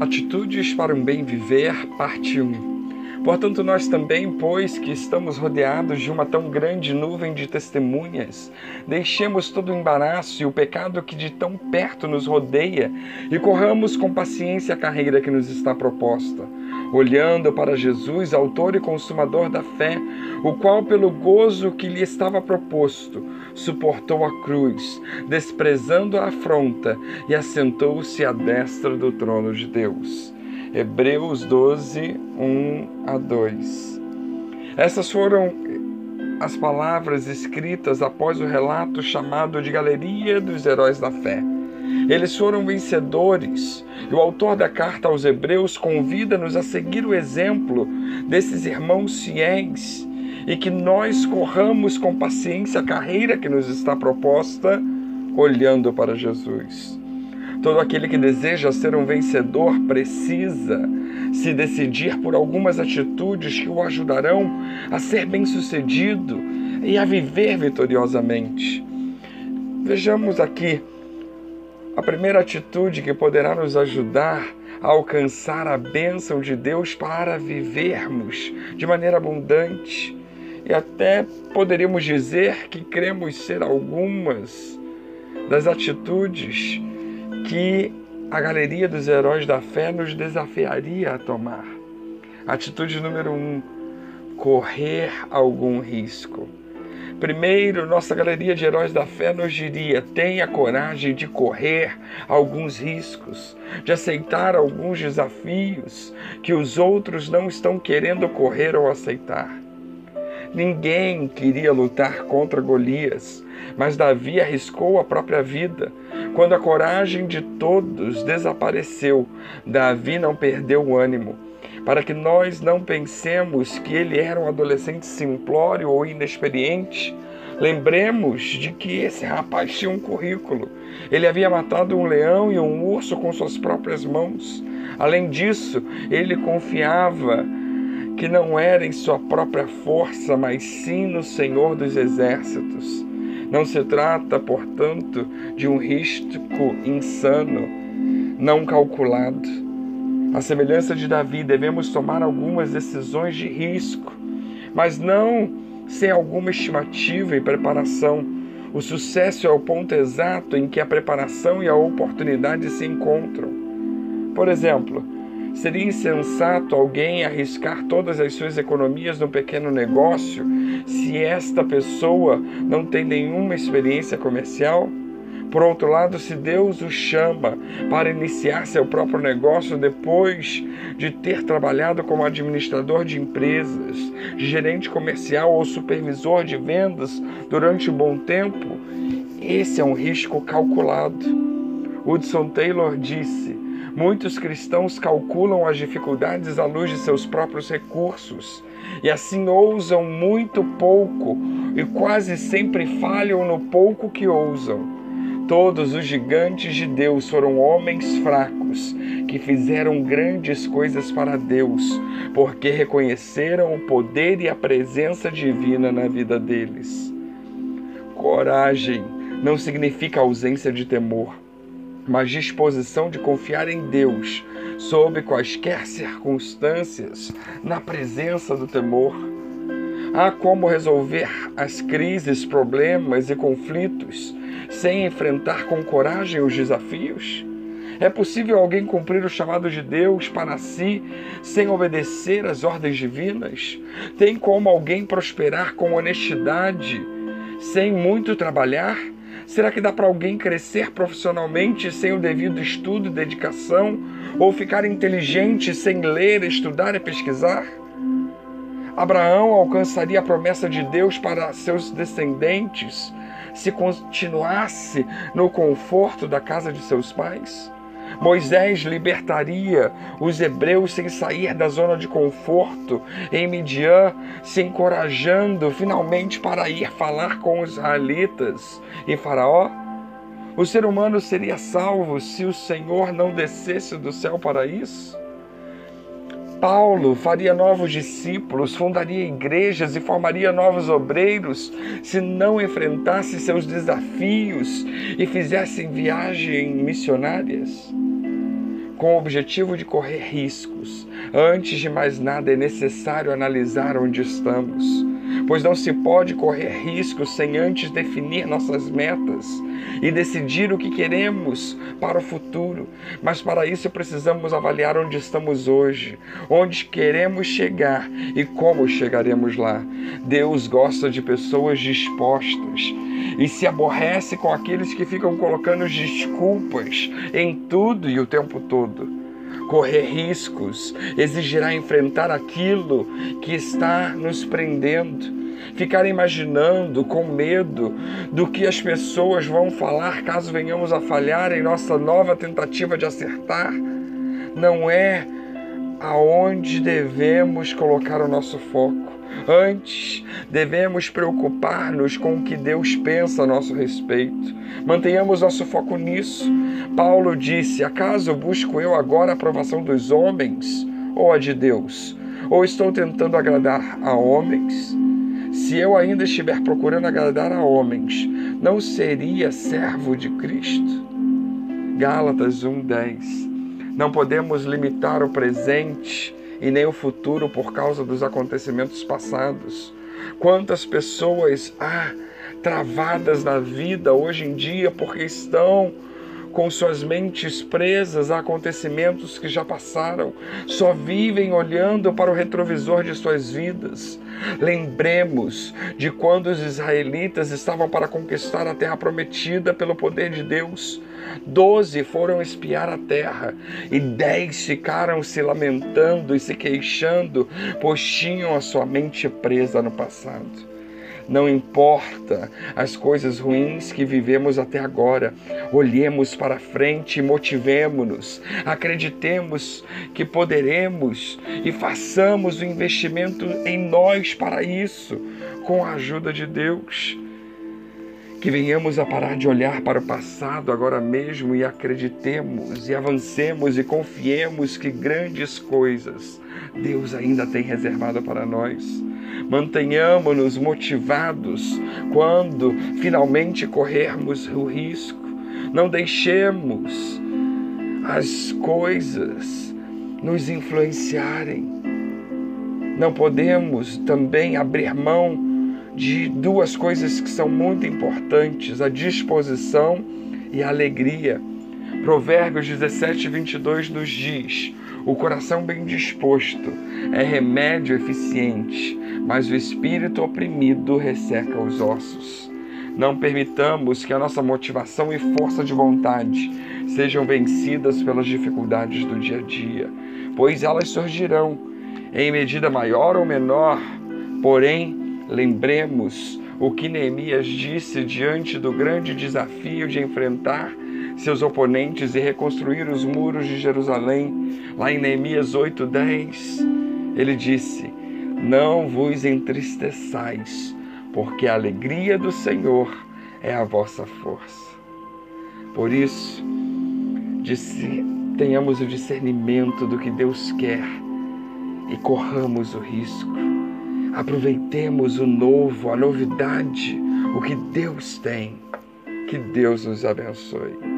Atitudes para um bem viver, parte 1. Portanto, nós também, pois que estamos rodeados de uma tão grande nuvem de testemunhas, deixemos todo o embaraço e o pecado que de tão perto nos rodeia e corramos com paciência a carreira que nos está proposta olhando para Jesus, autor e consumador da fé, o qual, pelo gozo que lhe estava proposto, suportou a cruz, desprezando a afronta e assentou-se à destra do trono de Deus. Hebreus 12, 1 a 2. Essas foram as palavras escritas após o relato chamado de Galeria dos Heróis da Fé. Eles foram vencedores. E o autor da carta aos Hebreus convida-nos a seguir o exemplo desses irmãos fiéis e que nós corramos com paciência a carreira que nos está proposta, olhando para Jesus. Todo aquele que deseja ser um vencedor precisa se decidir por algumas atitudes que o ajudarão a ser bem-sucedido e a viver vitoriosamente. Vejamos aqui a primeira atitude que poderá nos ajudar a alcançar a bênção de Deus para vivermos de maneira abundante. E até poderíamos dizer que cremos ser algumas das atitudes que a galeria dos heróis da fé nos desafiaria a tomar. Atitude número um: correr algum risco. Primeiro, nossa galeria de heróis da fé nos diria: tenha coragem de correr alguns riscos, de aceitar alguns desafios que os outros não estão querendo correr ou aceitar. Ninguém queria lutar contra Golias, mas Davi arriscou a própria vida. Quando a coragem de todos desapareceu, Davi não perdeu o ânimo para que nós não pensemos que ele era um adolescente simplório ou inexperiente. Lembremos de que esse rapaz tinha um currículo. Ele havia matado um leão e um urso com suas próprias mãos. Além disso, ele confiava que não era em sua própria força, mas sim no Senhor dos Exércitos. Não se trata, portanto, de um risco insano, não calculado à semelhança de Davi, devemos tomar algumas decisões de risco, mas não sem alguma estimativa e preparação. O sucesso é o ponto exato em que a preparação e a oportunidade se encontram. Por exemplo, seria insensato alguém arriscar todas as suas economias no pequeno negócio se esta pessoa não tem nenhuma experiência comercial? Por outro lado, se Deus o chama para iniciar seu próprio negócio depois de ter trabalhado como administrador de empresas, gerente comercial ou supervisor de vendas durante um bom tempo, esse é um risco calculado. Hudson Taylor disse: Muitos cristãos calculam as dificuldades à luz de seus próprios recursos e assim ousam muito pouco e quase sempre falham no pouco que ousam. Todos os gigantes de Deus foram homens fracos que fizeram grandes coisas para Deus, porque reconheceram o poder e a presença divina na vida deles. Coragem não significa ausência de temor, mas disposição de confiar em Deus sob quaisquer circunstâncias, na presença do temor. Há como resolver as crises, problemas e conflitos sem enfrentar com coragem os desafios? É possível alguém cumprir o chamado de Deus para si sem obedecer às ordens divinas? Tem como alguém prosperar com honestidade sem muito trabalhar? Será que dá para alguém crescer profissionalmente sem o devido estudo e dedicação? Ou ficar inteligente sem ler, estudar e pesquisar? Abraão alcançaria a promessa de Deus para seus descendentes se continuasse no conforto da casa de seus pais? Moisés libertaria os hebreus sem sair da zona de conforto em Midian, se encorajando finalmente para ir falar com os israelitas e Faraó? O ser humano seria salvo se o Senhor não descesse do céu para isso? Paulo faria novos discípulos, fundaria igrejas e formaria novos obreiros se não enfrentasse seus desafios e fizesse viagens missionárias? com o objetivo de correr riscos. Antes de mais nada, é necessário analisar onde estamos, pois não se pode correr riscos sem antes definir nossas metas e decidir o que queremos para o futuro. Mas para isso precisamos avaliar onde estamos hoje, onde queremos chegar e como chegaremos lá. Deus gosta de pessoas dispostas e se aborrece com aqueles que ficam colocando desculpas em tudo e o tempo todo. Correr riscos exigirá enfrentar aquilo que está nos prendendo ficar imaginando com medo do que as pessoas vão falar caso venhamos a falhar em nossa nova tentativa de acertar, não é aonde devemos colocar o nosso foco. Antes, devemos preocupar-nos com o que Deus pensa a nosso respeito. Mantenhamos nosso foco nisso. Paulo disse: Acaso busco eu agora a aprovação dos homens ou a de Deus? Ou estou tentando agradar a homens? Se eu ainda estiver procurando agradar a homens, não seria servo de Cristo? Gálatas 1:10. Não podemos limitar o presente e nem o futuro por causa dos acontecimentos passados. Quantas pessoas ah, travadas na vida hoje em dia porque estão com suas mentes presas a acontecimentos que já passaram, só vivem olhando para o retrovisor de suas vidas. Lembremos de quando os israelitas estavam para conquistar a terra prometida pelo poder de Deus. Doze foram espiar a terra e dez ficaram se lamentando e se queixando, pois tinham a sua mente presa no passado. Não importa as coisas ruins que vivemos até agora, olhemos para frente e motivemos-nos, acreditemos que poderemos e façamos o investimento em nós para isso, com a ajuda de Deus. Que venhamos a parar de olhar para o passado agora mesmo e acreditemos e avancemos e confiemos que grandes coisas Deus ainda tem reservado para nós. Mantenhamos-nos motivados quando finalmente corrermos o risco. Não deixemos as coisas nos influenciarem. Não podemos também abrir mão de duas coisas que são muito importantes: a disposição e a alegria. Provérbios 17, 22 nos diz: O coração bem disposto é remédio eficiente, mas o espírito oprimido resseca os ossos. Não permitamos que a nossa motivação e força de vontade sejam vencidas pelas dificuldades do dia a dia, pois elas surgirão em medida maior ou menor. Porém, lembremos o que Neemias disse diante do grande desafio de enfrentar seus oponentes e reconstruir os muros de Jerusalém, lá em Neemias 8:10. Ele disse: não vos entristeçais, porque a alegria do Senhor é a vossa força. Por isso, tenhamos o discernimento do que Deus quer e corramos o risco. Aproveitemos o novo, a novidade, o que Deus tem. Que Deus nos abençoe.